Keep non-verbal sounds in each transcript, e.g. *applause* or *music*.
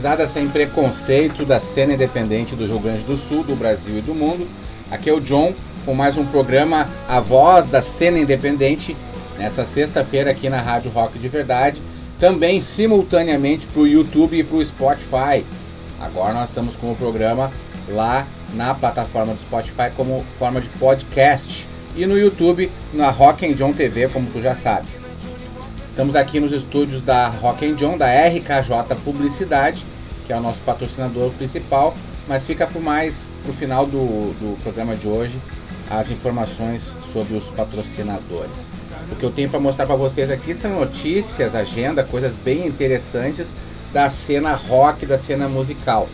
Gurizada sem preconceito da cena independente do Rio Grande do Sul, do Brasil e do mundo. Aqui é o John com mais um programa A Voz da Cena Independente, nessa sexta-feira aqui na Rádio Rock de Verdade, também simultaneamente para o YouTube e para o Spotify. Agora nós estamos com o programa lá na plataforma do Spotify como forma de podcast e no YouTube na Rock and John TV, como tu já sabes. Estamos aqui nos estúdios da Rock and John, da RKJ Publicidade, que é o nosso patrocinador principal, mas fica por mais pro final do, do programa de hoje as informações sobre os patrocinadores. O que eu tenho para mostrar para vocês aqui são notícias, agenda, coisas bem interessantes da cena rock, da cena musical.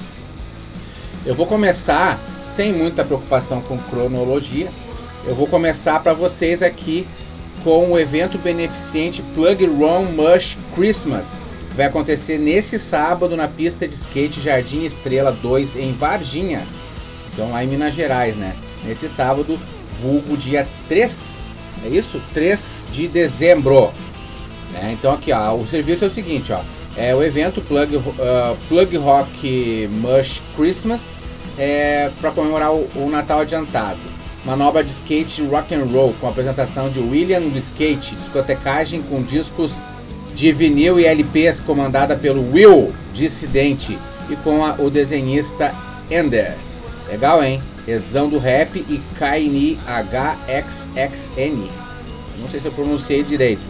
Eu vou começar sem muita preocupação com cronologia. Eu vou começar para vocês aqui com o evento beneficente Plug Run Mush Christmas, vai acontecer nesse sábado na pista de skate Jardim Estrela 2 em Varginha. Então lá em Minas Gerais, né? Nesse sábado, vulgo dia 3, é isso? 3 de dezembro. Né? Então aqui, ó, o serviço é o seguinte, ó. É o evento Plug, uh, Plug Rock Mush Christmas é, para comemorar o, o Natal adiantado manobra de skate rock and roll com apresentação de William do Skate, discotecagem com discos de vinil e LPs comandada pelo Will Dissidente e com a, o desenhista Ender. Legal, hein? Exão do Rap e Kaini HXXN. Não sei se eu pronunciei direito.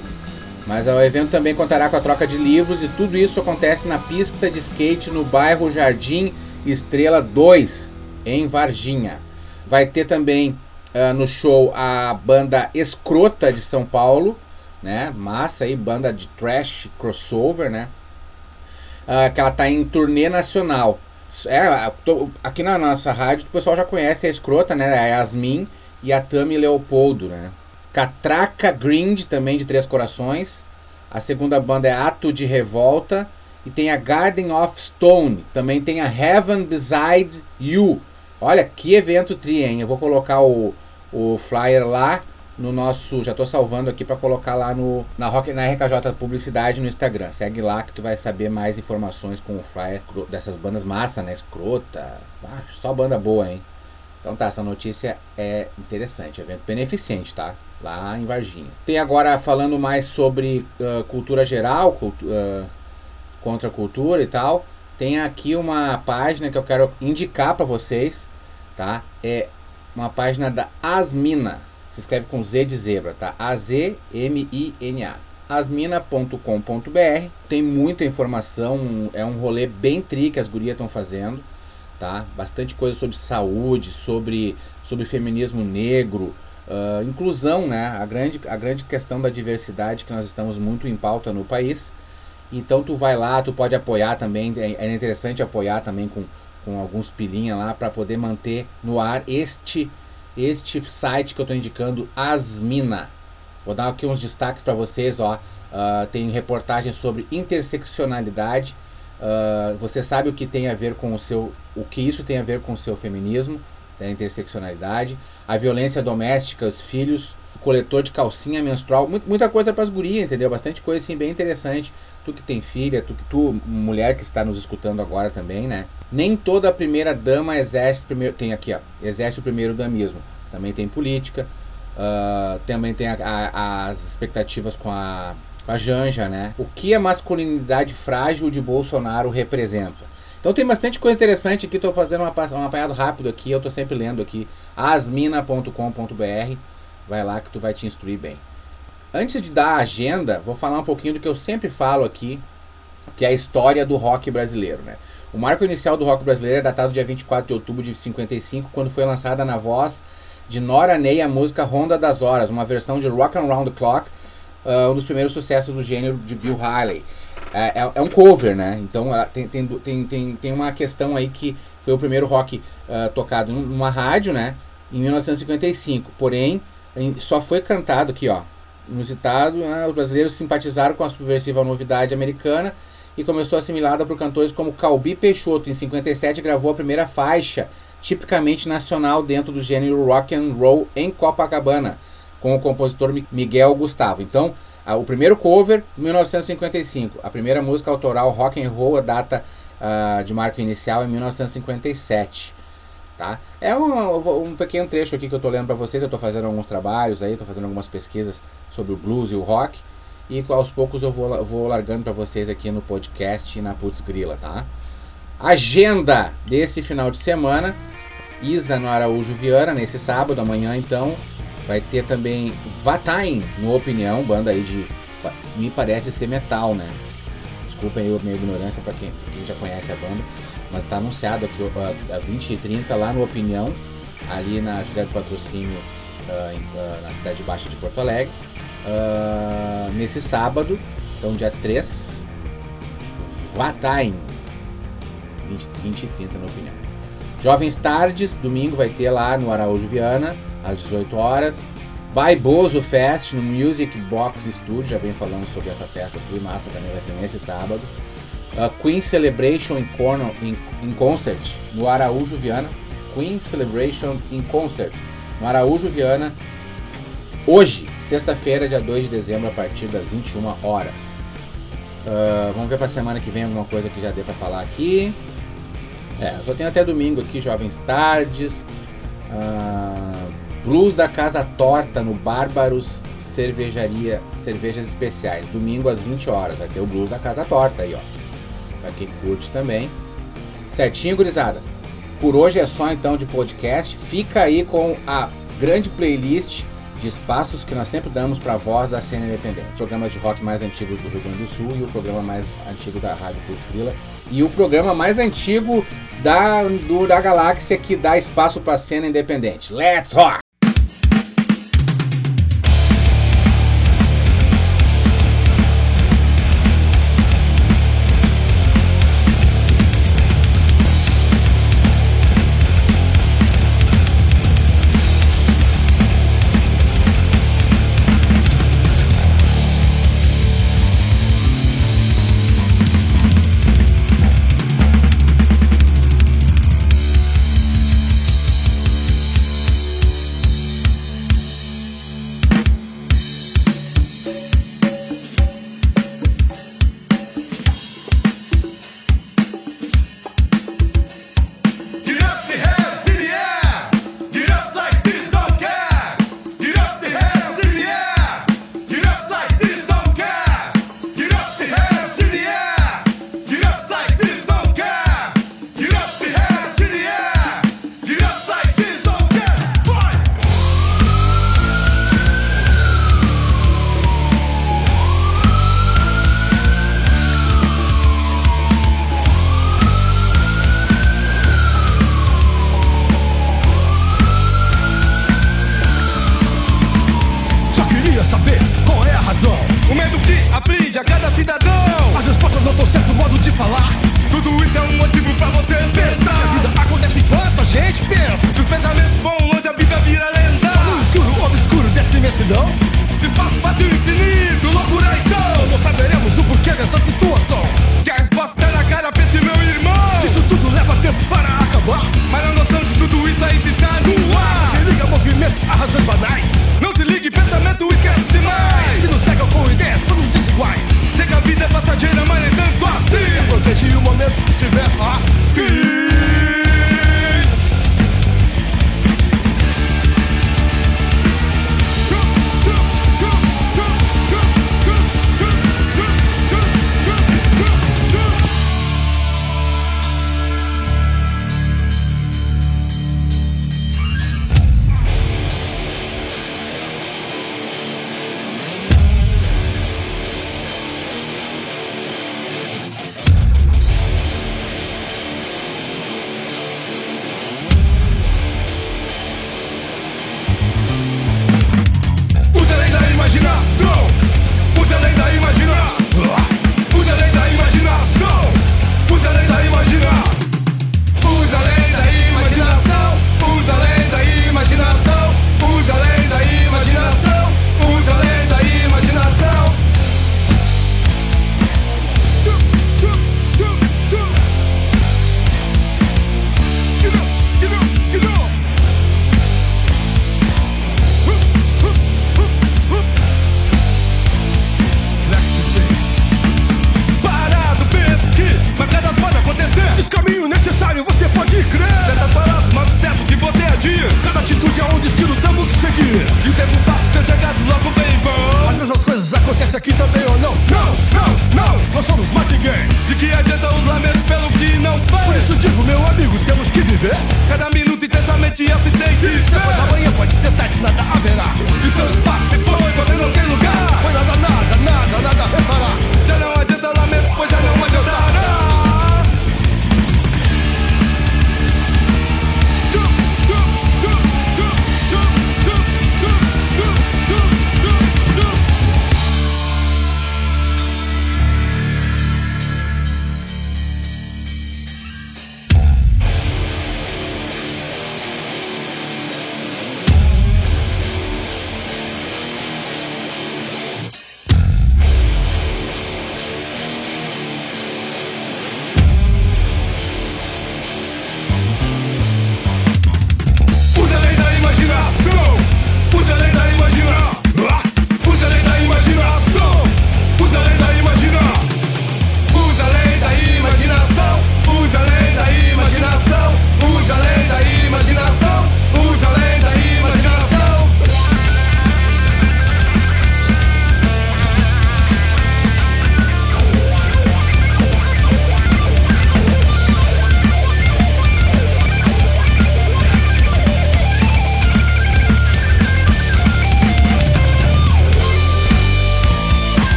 Mas o evento também contará com a troca de livros e tudo isso acontece na pista de skate no bairro Jardim Estrela 2, em Varginha. Vai ter também uh, no show a banda Escrota de São Paulo, né? Massa aí, banda de trash crossover, né? Uh, que ela tá em turnê nacional. É, tô, aqui na nossa rádio o pessoal já conhece a Escrota, né? A Yasmin e a Tami Leopoldo, né? Catraca Grind, também de Três Corações. A segunda banda é Ato de Revolta. E tem a Garden of Stone. Também tem a Heaven Beside You. Olha que evento tri, hein? Eu vou colocar o, o flyer lá no nosso. Já estou salvando aqui para colocar lá no, na, Rock, na RKJ Publicidade no Instagram. Segue lá que tu vai saber mais informações com o flyer dessas bandas massa, né? Escrota. Ah, só banda boa, hein? Então tá, essa notícia é interessante. Evento beneficente, tá? Lá em Varginha. Tem agora falando mais sobre uh, cultura geral, cultu uh, contra cultura e tal. Tem aqui uma página que eu quero indicar para vocês, tá? É uma página da Asmina. Se escreve com Z de zebra, tá? A-Z-M-I-N-A. Asmina.com.br tem muita informação, é um rolê bem tri que as gurias estão fazendo, tá? Bastante coisa sobre saúde, sobre, sobre feminismo negro, uh, inclusão, né? A grande, a grande questão da diversidade que nós estamos muito em pauta no país. Então tu vai lá, tu pode apoiar também, é, é interessante apoiar também com com alguns pilinha lá para poder manter no ar este este site que eu estou indicando, Asmina. Vou dar aqui uns destaques para vocês, ó. Uh, tem reportagem sobre interseccionalidade. Uh, você sabe o que tem a ver com o seu, o que isso tem a ver com o seu feminismo, da interseccionalidade, a violência doméstica, os filhos, o coletor de calcinha menstrual, muita coisa para as gurias, entendeu? Bastante coisa assim bem interessante. Tu que tem filha, tu que tu mulher que está nos escutando agora também, né? Nem toda a primeira dama exerce primeiro tem aqui, ó, exerce o primeiro damismo. Também tem política, uh, também tem a, a, as expectativas com a, com a Janja, né? O que a masculinidade frágil de Bolsonaro representa? Então tem bastante coisa interessante aqui, estou fazendo uma, um apanhado rápido aqui, eu estou sempre lendo aqui, asmina.com.br, vai lá que tu vai te instruir bem. Antes de dar a agenda, vou falar um pouquinho do que eu sempre falo aqui, que é a história do rock brasileiro, né? O marco inicial do rock brasileiro é datado dia 24 de outubro de 55, quando foi lançada na voz de Nora Ney a música Ronda das Horas, uma versão de Rock Around the Clock, uh, um dos primeiros sucessos do gênero de Bill Haley. É, é, é, um cover, né? Então tem, tem, tem, tem, tem uma questão aí que foi o primeiro rock uh, tocado numa rádio, né? Em 1955. Porém, só foi cantado aqui, ó. inusitado, né, os brasileiros simpatizaram com a subversiva novidade americana e começou assimilada por cantores como Calbi Peixoto. Em 57 gravou a primeira faixa tipicamente nacional dentro do gênero rock and roll em Copacabana, com o compositor Miguel Gustavo. Então, o primeiro cover, 1955. A primeira música autoral rock and roll, a data uh, de marco inicial é 1957. Tá? É um, um, pequeno trecho aqui que eu estou lendo para vocês. Eu estou fazendo alguns trabalhos aí, estou fazendo algumas pesquisas sobre o blues e o rock. E aos poucos eu vou, vou largando para vocês aqui no podcast e na Putz Grila, tá? Agenda desse final de semana. Isa no Araújo Viana, nesse sábado, amanhã então. Vai ter também Vatain no Opinião, banda aí de. Me parece ser metal, né? Desculpem aí a minha ignorância para quem, quem, já conhece a banda. Mas está anunciado aqui a, a 20 e 30 lá no Opinião, ali na José do Patrocínio, em, uh, na Cidade Baixa de Porto Alegre. Uh, nesse sábado, então dia 3, Vatain. 20, 20 e 30 no Opinião. Jovens Tardes, domingo vai ter lá no Araújo Viana, às 18 horas. Bozo Fest no Music Box Studio, já vem falando sobre essa festa aqui, massa também vai ser nesse sábado. Uh, Queen Celebration in, in, in, Concert no Araújo Viana. Queen Celebration in Concert no Araújo Viana. Hoje, sexta-feira, dia 2 de dezembro, a partir das 21 horas. Uh, vamos ver para semana que vem alguma coisa que já dê para falar aqui. É, só tenho até domingo aqui, Jovens Tardes. Uh, blues da Casa Torta no Bárbaros Cervejaria Cervejas Especiais. Domingo às 20 horas. Vai ter o Blues da Casa Torta aí, ó. Pra quem curte também. Certinho, gurizada? Por hoje é só então de podcast. Fica aí com a grande playlist de espaços que nós sempre damos para a voz da cena independente. Programas de rock mais antigos do Rio Grande do Sul e o programa mais antigo da Rádio Putz Grila e o programa mais antigo da, do, da galáxia que dá espaço para a cena independente. Let's rock!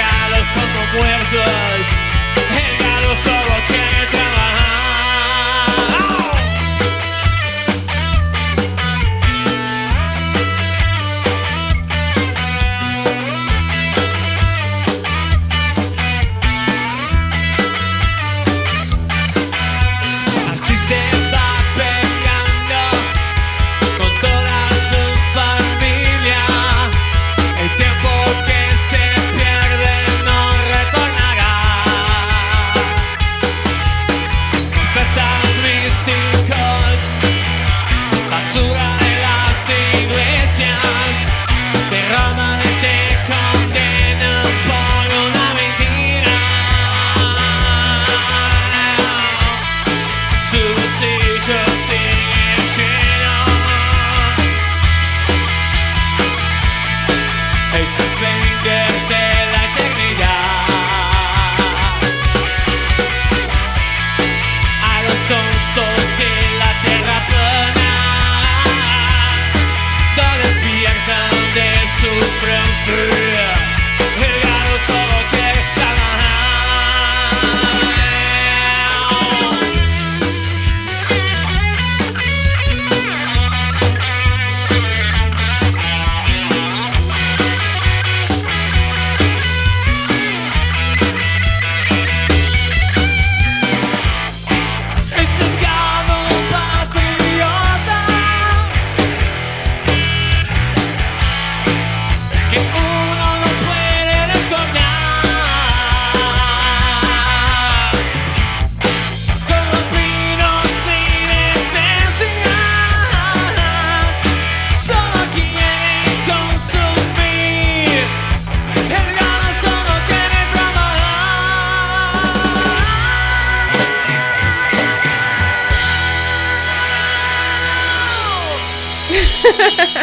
Siguen postrados como muertos. El galo solo quiere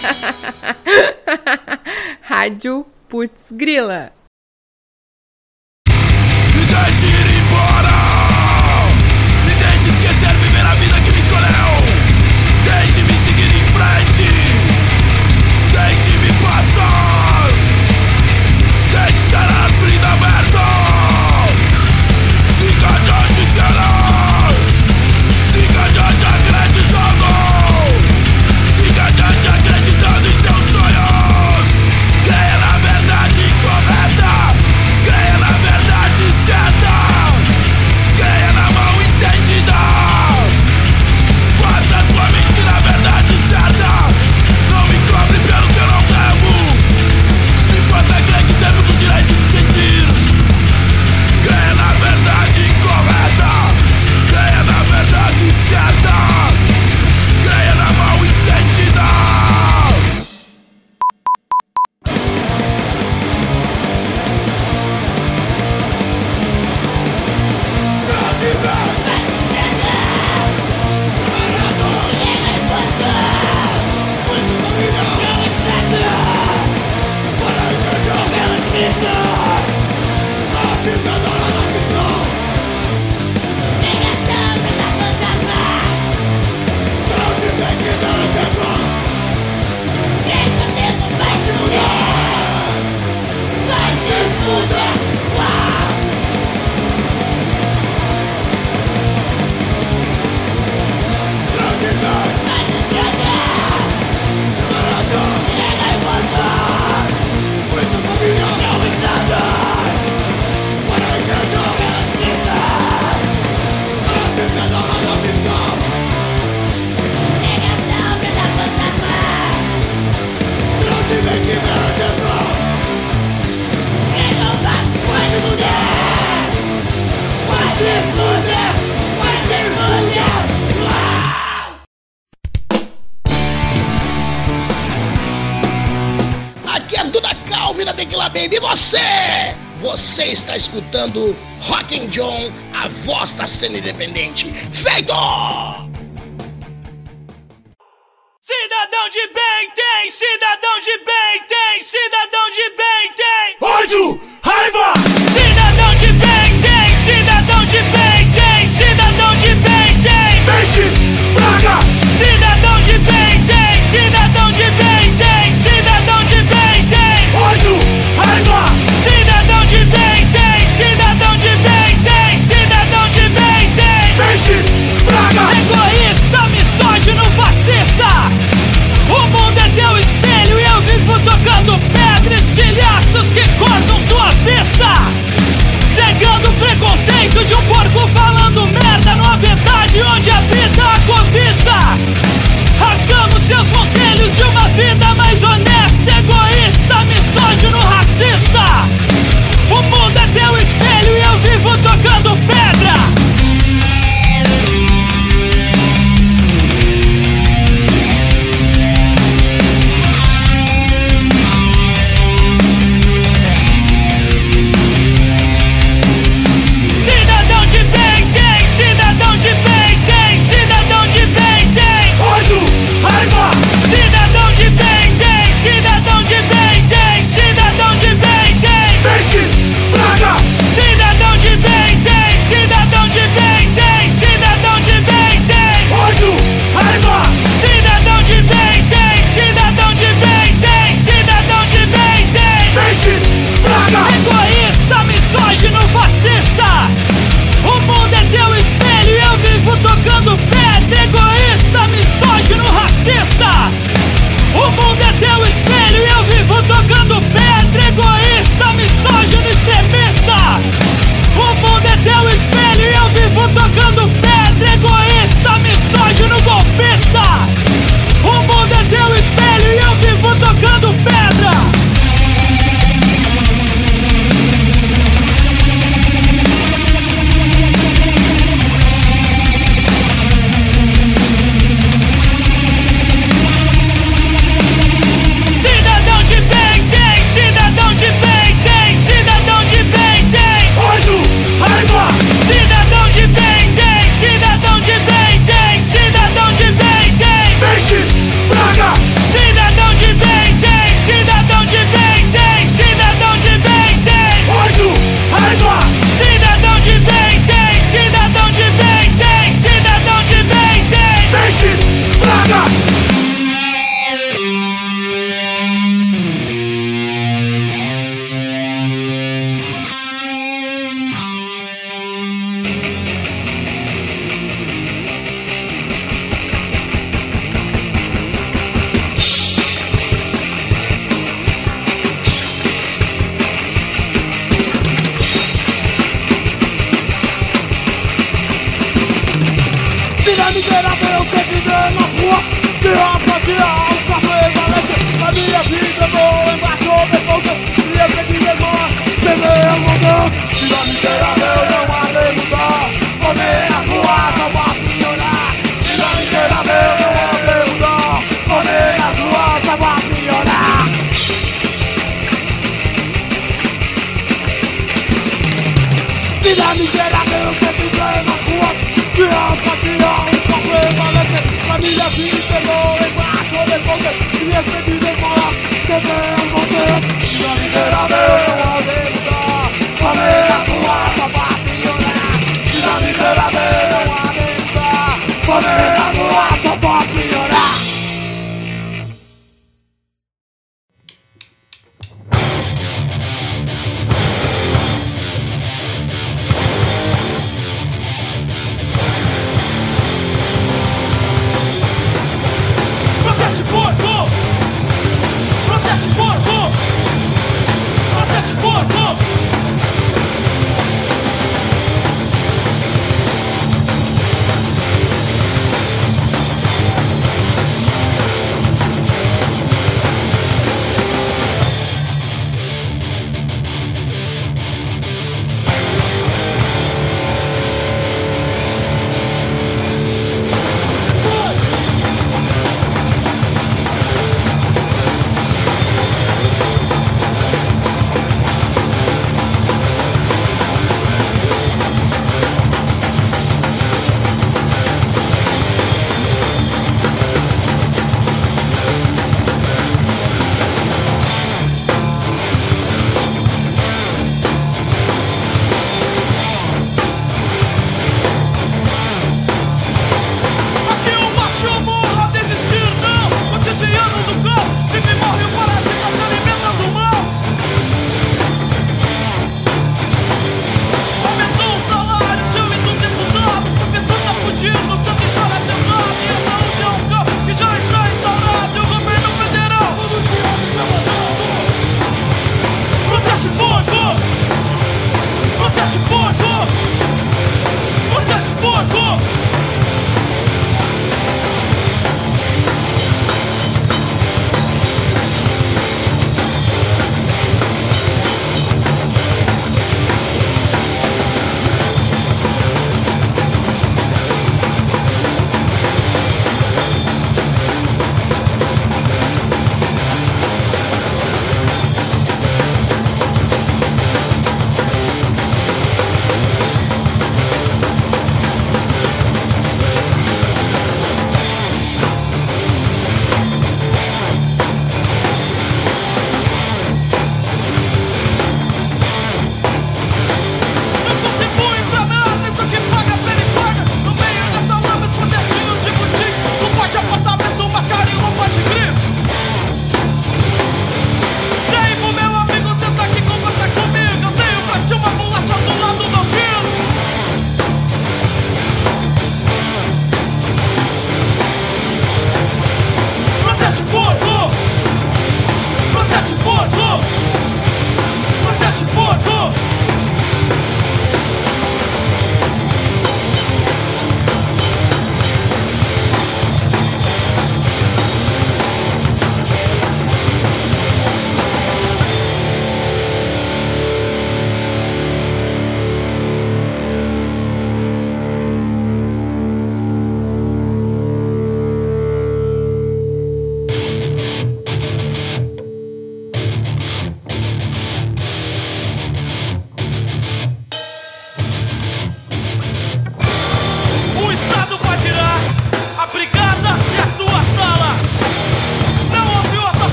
*laughs* Rádio Putz Grila. Escutando Rock and John, a voz da cena independente. Feito!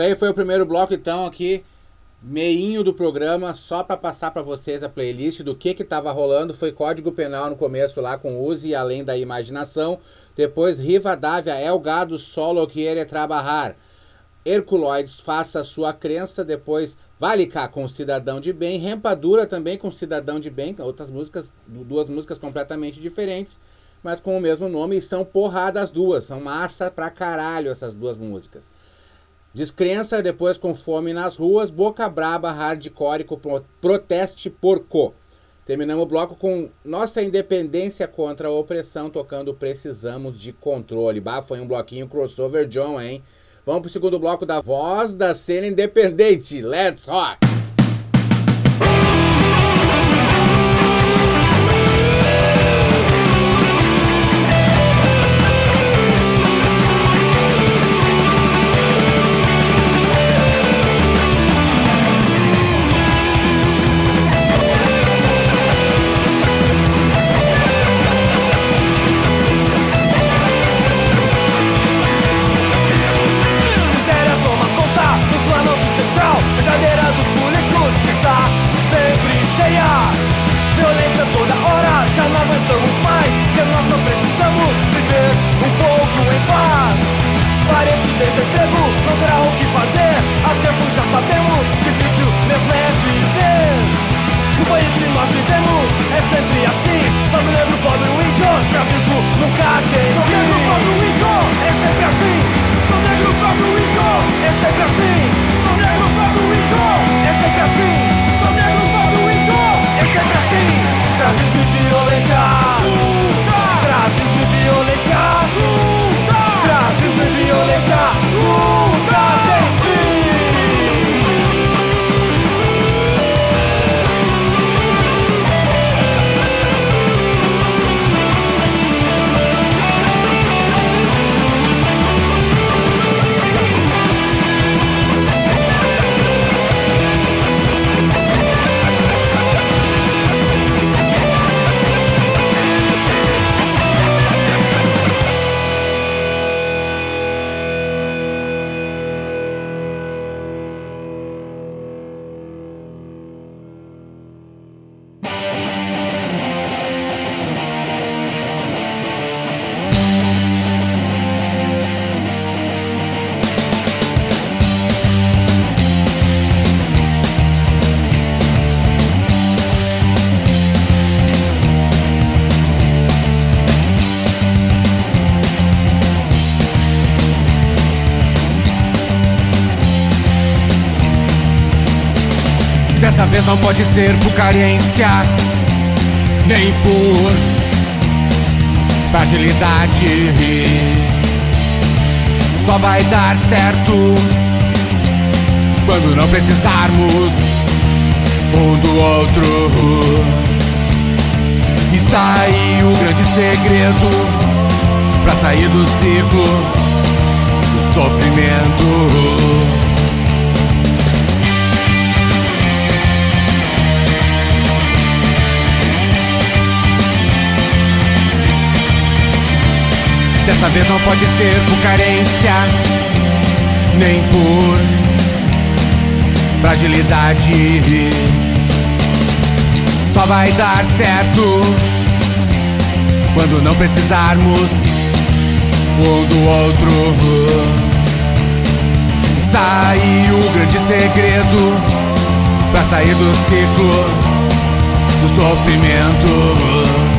Isso aí foi o primeiro bloco, então, aqui, meinho do programa, só para passar para vocês a playlist do que que tava rolando. Foi Código Penal no começo lá com Use Além da Imaginação. Depois Rivadavia, El Gado Solo Quiere Trabalhar. Herculoides, Faça Sua Crença. Depois Vale com Cidadão de Bem. Rempadura também com Cidadão de Bem. Outras músicas, duas músicas completamente diferentes, mas com o mesmo nome. E são porrada as duas. São massa pra caralho essas duas músicas. Descrença, depois com fome nas ruas, boca braba, hardcore, proteste porco. Terminamos o bloco com Nossa Independência contra a Opressão, tocando Precisamos de Controle. Bah, foi um bloquinho crossover John, hein? Vamos pro segundo bloco da Voz da Cena Independente. Let's rock! Pode ser por carência, nem por fragilidade. Só vai dar certo quando não precisarmos um do outro. Está aí o grande segredo pra sair do ciclo do sofrimento. Dessa vez não pode ser por carência, nem por fragilidade. Só vai dar certo quando não precisarmos um do outro. Está aí o grande segredo pra sair do ciclo do sofrimento.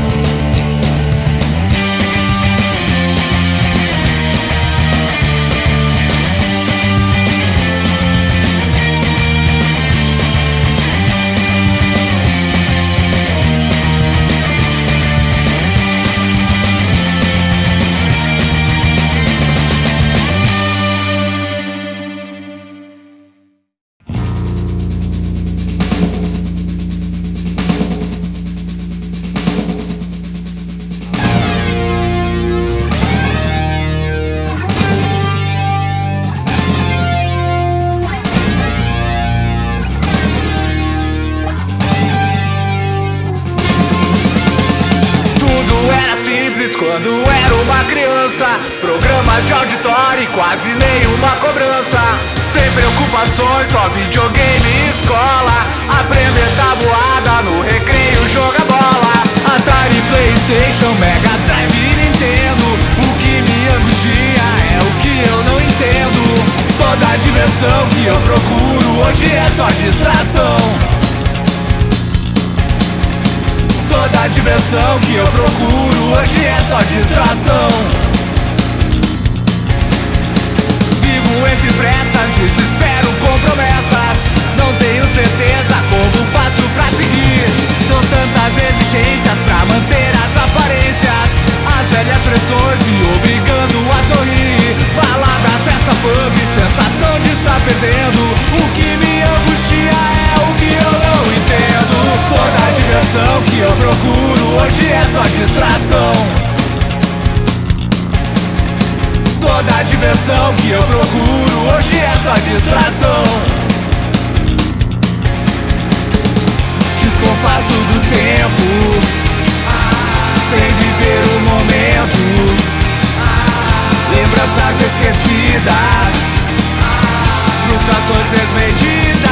promessas esquecidas, frustrações desmedidas.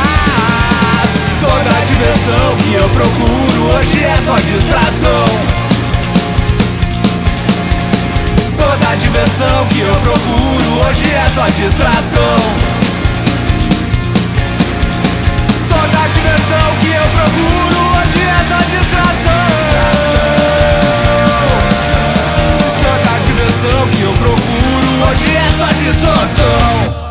Toda a diversão que eu procuro hoje é só distração. Toda a diversão que eu procuro hoje é só distração. Toda a diversão que eu procuro hoje é só distração. Toda a diversão que eu procuro distorção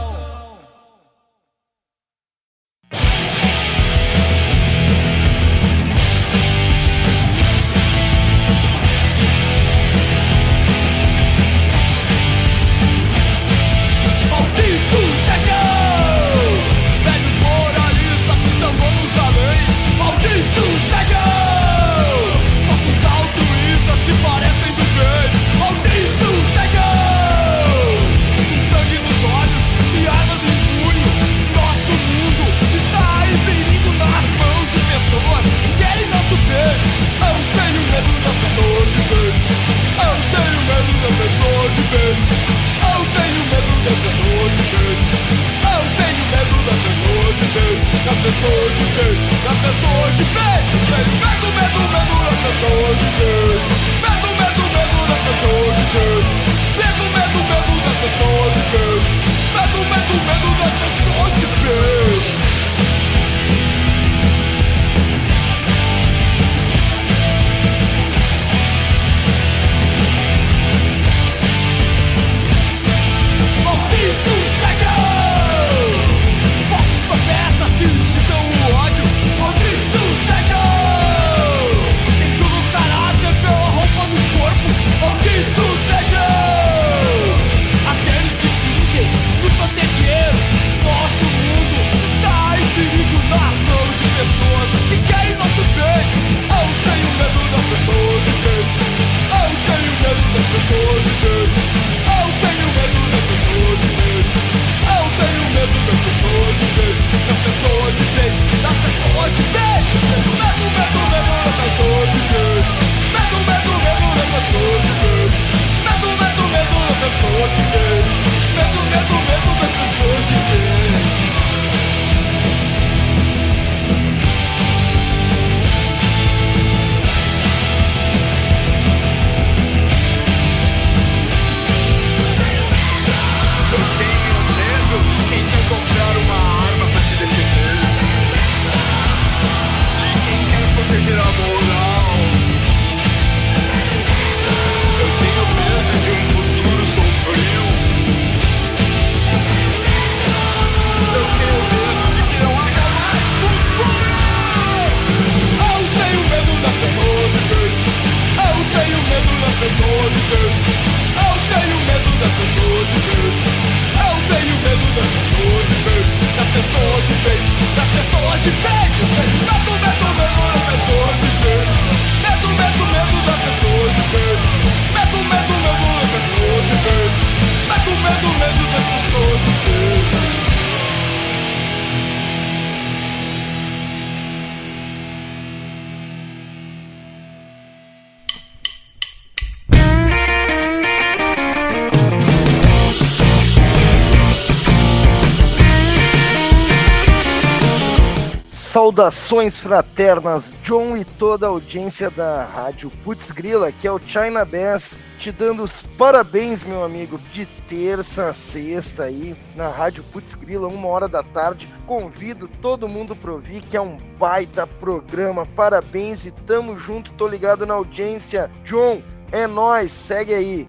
Saudações fraternas, John e toda a audiência da Rádio Putz Grila, que é o China Bass, te dando os parabéns, meu amigo, de terça a sexta aí, na Rádio Putz Grila, uma hora da tarde. Convido todo mundo para ouvir, que é um baita programa. Parabéns e tamo junto, tô ligado na audiência. John, é nós, segue aí.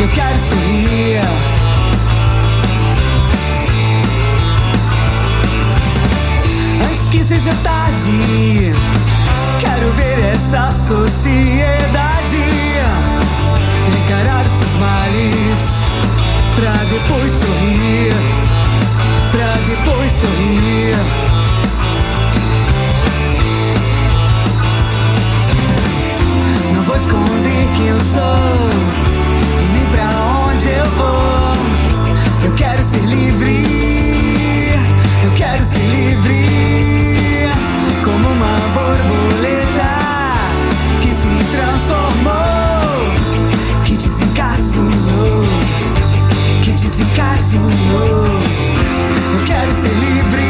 Eu quero sorrir. Antes que seja tarde, quero ver essa sociedade encarar seus males. Pra depois sorrir, pra depois sorrir. Não vou esconder quem eu sou eu vou. Eu quero ser livre, eu quero ser livre. Como uma borboleta que se transformou, que desencaçulou, que desencaçulou. Eu quero ser livre.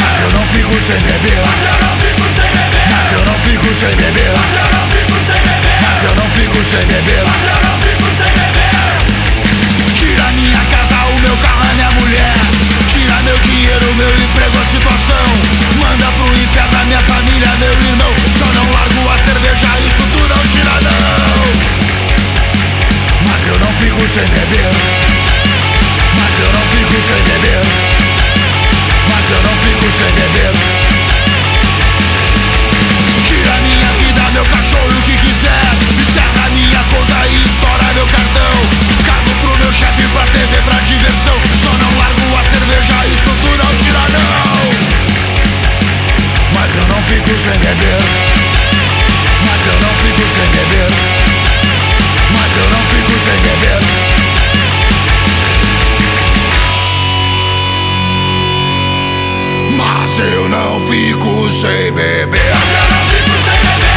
Mas eu não fico sem beber. Mas eu não fico sem beber. Mas eu não fico sem beber. Mas eu não fico sem beber. Tira minha casa, o meu carro, a minha mulher. Tira meu dinheiro, meu emprego, a situação. Manda pro inferno a minha família, meu irmão. Só não largo a cerveja, isso tu não tira, não. Mas eu não fico sem beber. Mas eu não fico sem beber. Mas eu não fico sem beber. Tira minha vida, meu cachorro o que quiser. Encerra minha conta e estoura meu cartão. Cago pro meu chefe, pra TV, pra diversão. Só não largo a cerveja, isso tu não tira, não. Mas eu não fico sem beber. Mas eu não fico sem beber. Mas eu não fico sem beber. Mas eu não fico sem beber.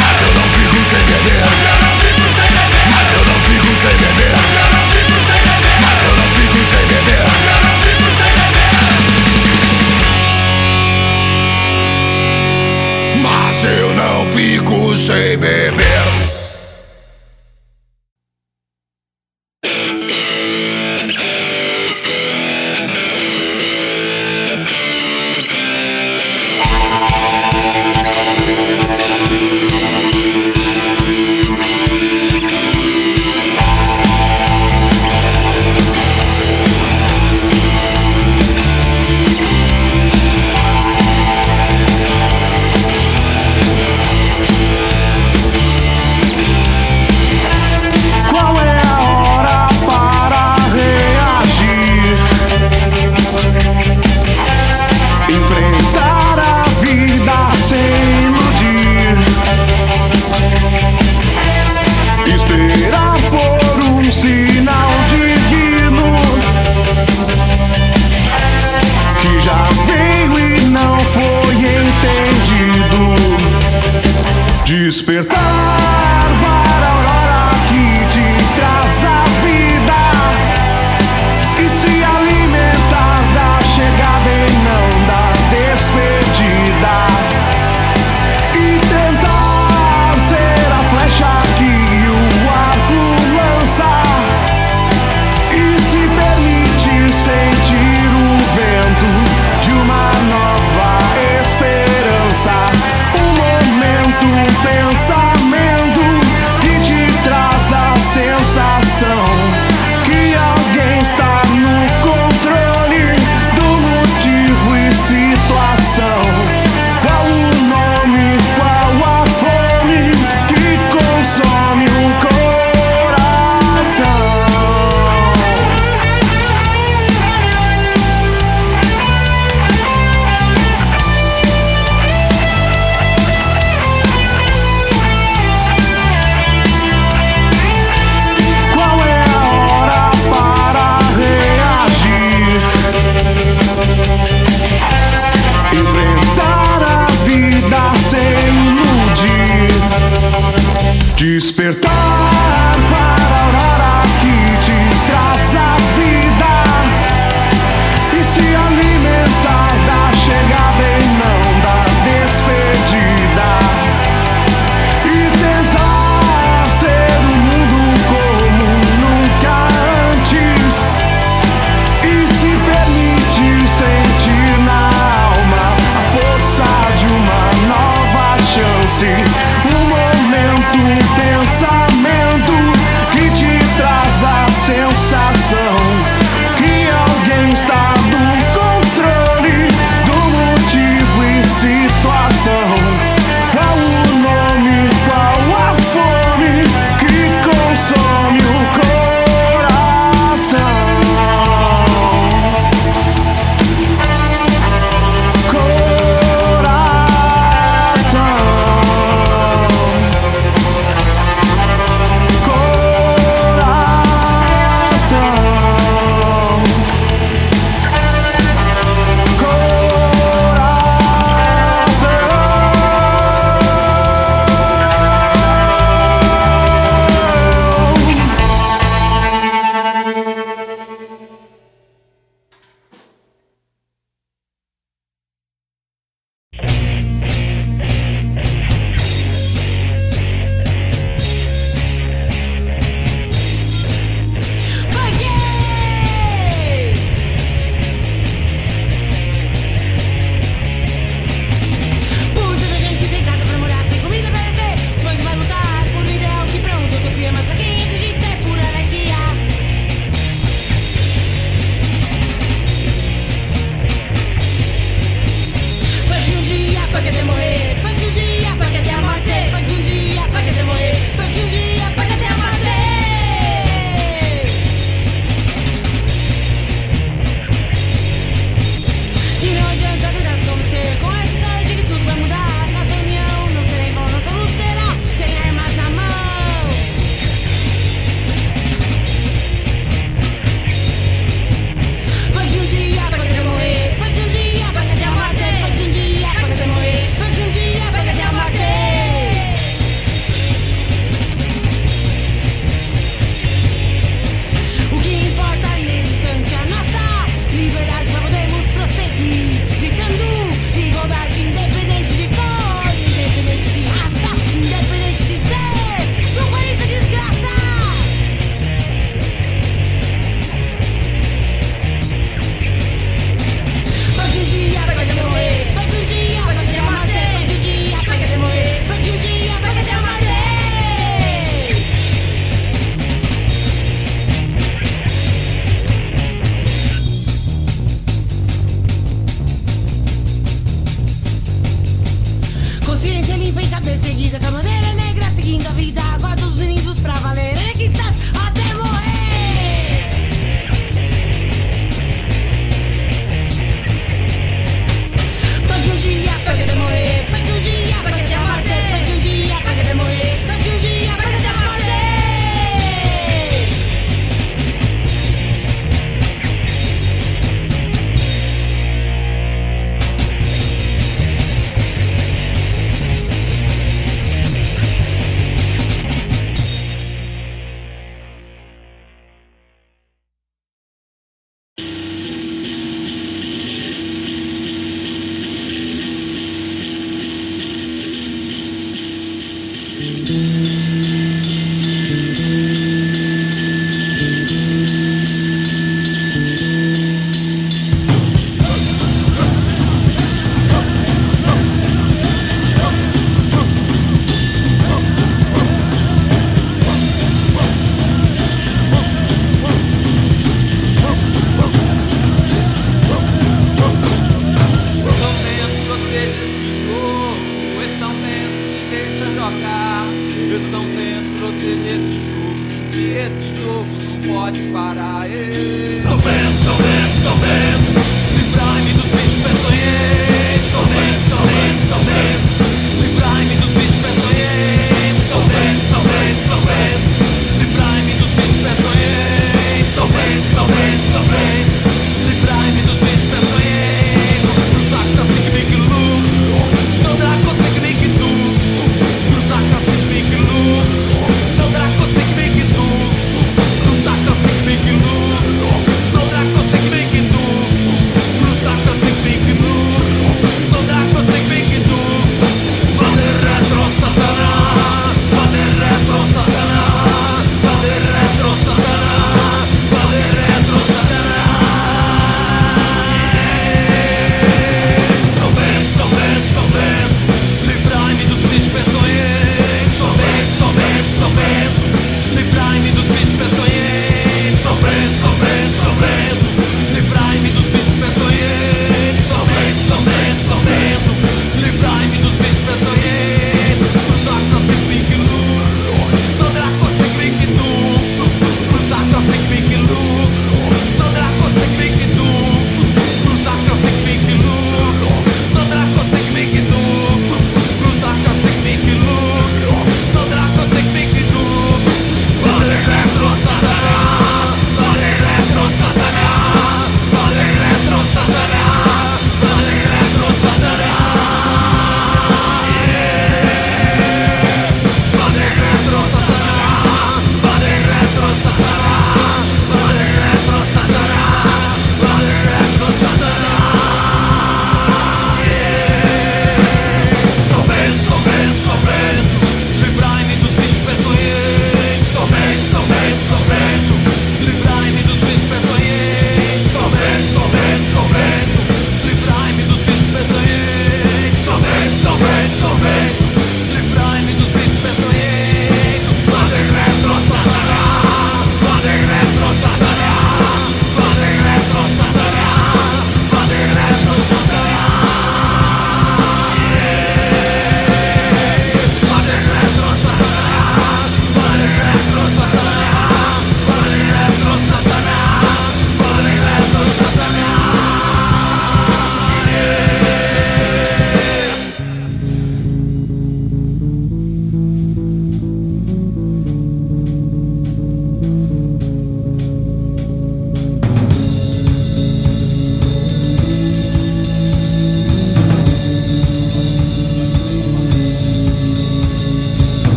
Mas eu não fico sem beber. Mas eu não fico sem beber. Mas eu não fico sem beber. Mas eu não fico sem beber.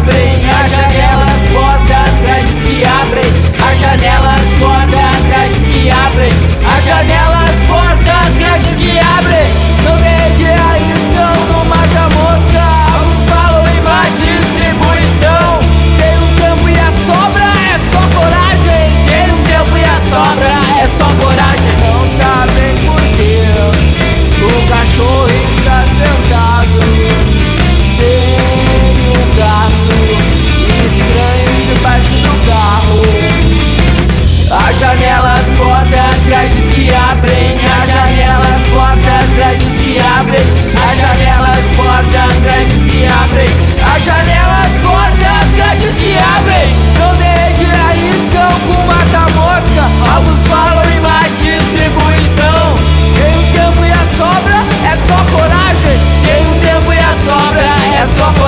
abrem as janelas, portas, grades que abrem as janelas, portas, grades que abrem as janelas. que abrem, as janelas, portas grandes que abrem, as janelas, portas grandes que abrem. Não deixe arriscam com mata-mosca, alguns falam em mais distribuição. Tem o tempo e a sobra, é só coragem. Tem o tempo e a sobra, é só coragem.